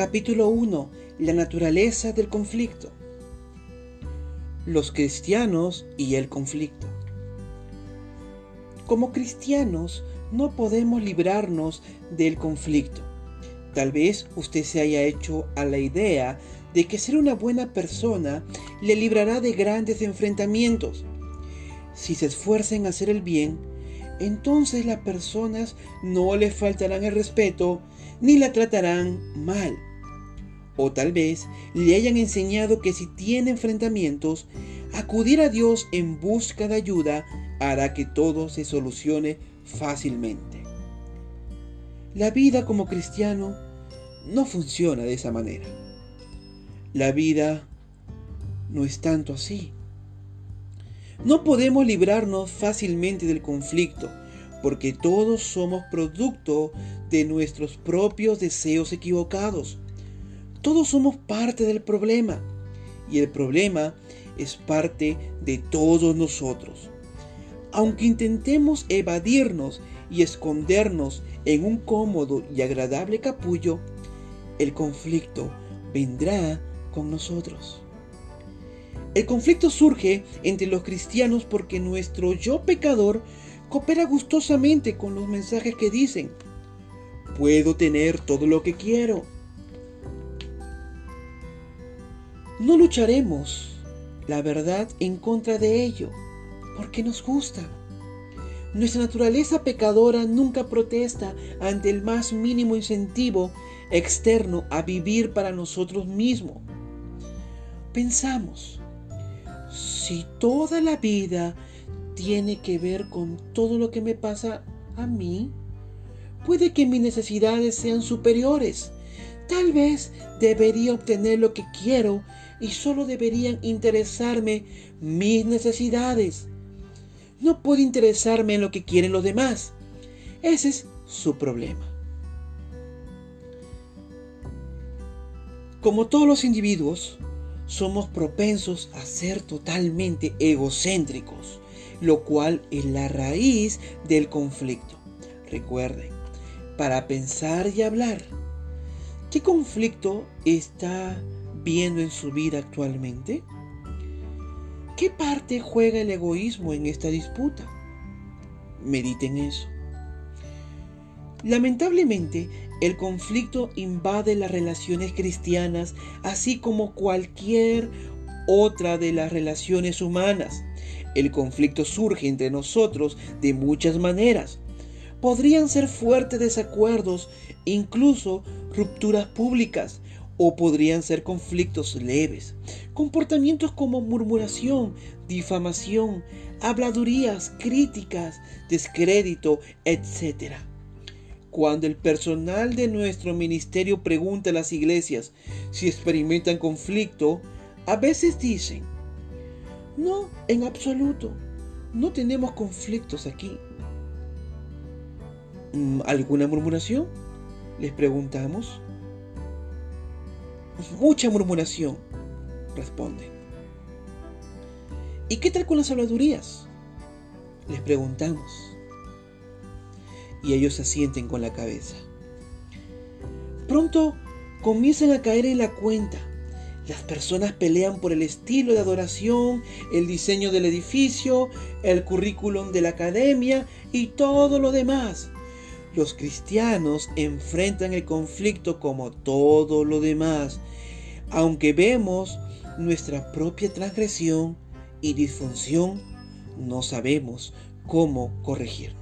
Capítulo 1. La naturaleza del conflicto. Los cristianos y el conflicto. Como cristianos no podemos librarnos del conflicto. Tal vez usted se haya hecho a la idea de que ser una buena persona le librará de grandes enfrentamientos. Si se esfuerza en hacer el bien, entonces las personas no le faltarán el respeto ni la tratarán mal. O tal vez le hayan enseñado que si tiene enfrentamientos, acudir a Dios en busca de ayuda hará que todo se solucione fácilmente. La vida como cristiano no funciona de esa manera. La vida no es tanto así. No podemos librarnos fácilmente del conflicto, porque todos somos producto de nuestros propios deseos equivocados. Todos somos parte del problema, y el problema es parte de todos nosotros. Aunque intentemos evadirnos y escondernos en un cómodo y agradable capullo, el conflicto vendrá con nosotros. El conflicto surge entre los cristianos porque nuestro yo pecador coopera gustosamente con los mensajes que dicen, puedo tener todo lo que quiero. No lucharemos, la verdad, en contra de ello, porque nos gusta. Nuestra naturaleza pecadora nunca protesta ante el más mínimo incentivo externo a vivir para nosotros mismos. Pensamos, si toda la vida tiene que ver con todo lo que me pasa a mí, puede que mis necesidades sean superiores. Tal vez debería obtener lo que quiero y solo deberían interesarme mis necesidades. No puedo interesarme en lo que quieren los demás. Ese es su problema. Como todos los individuos, somos propensos a ser totalmente egocéntricos, lo cual es la raíz del conflicto. Recuerden, para pensar y hablar, ¿qué conflicto está viendo en su vida actualmente? ¿Qué parte juega el egoísmo en esta disputa? Mediten eso. Lamentablemente, el conflicto invade las relaciones cristianas, así como cualquier otra de las relaciones humanas. El conflicto surge entre nosotros de muchas maneras. Podrían ser fuertes desacuerdos, incluso rupturas públicas, o podrían ser conflictos leves. Comportamientos como murmuración, difamación, habladurías, críticas, descrédito, etc. Cuando el personal de nuestro ministerio pregunta a las iglesias si experimentan conflicto, a veces dicen, no, en absoluto, no tenemos conflictos aquí. Mm, ¿Alguna murmuración? Les preguntamos. Mucha murmuración, responden. ¿Y qué tal con las habladurías? Les preguntamos y ellos asienten con la cabeza. Pronto comienzan a caer en la cuenta. Las personas pelean por el estilo de adoración, el diseño del edificio, el currículum de la academia y todo lo demás. Los cristianos enfrentan el conflicto como todo lo demás, aunque vemos nuestra propia transgresión y disfunción, no sabemos cómo corregirnos.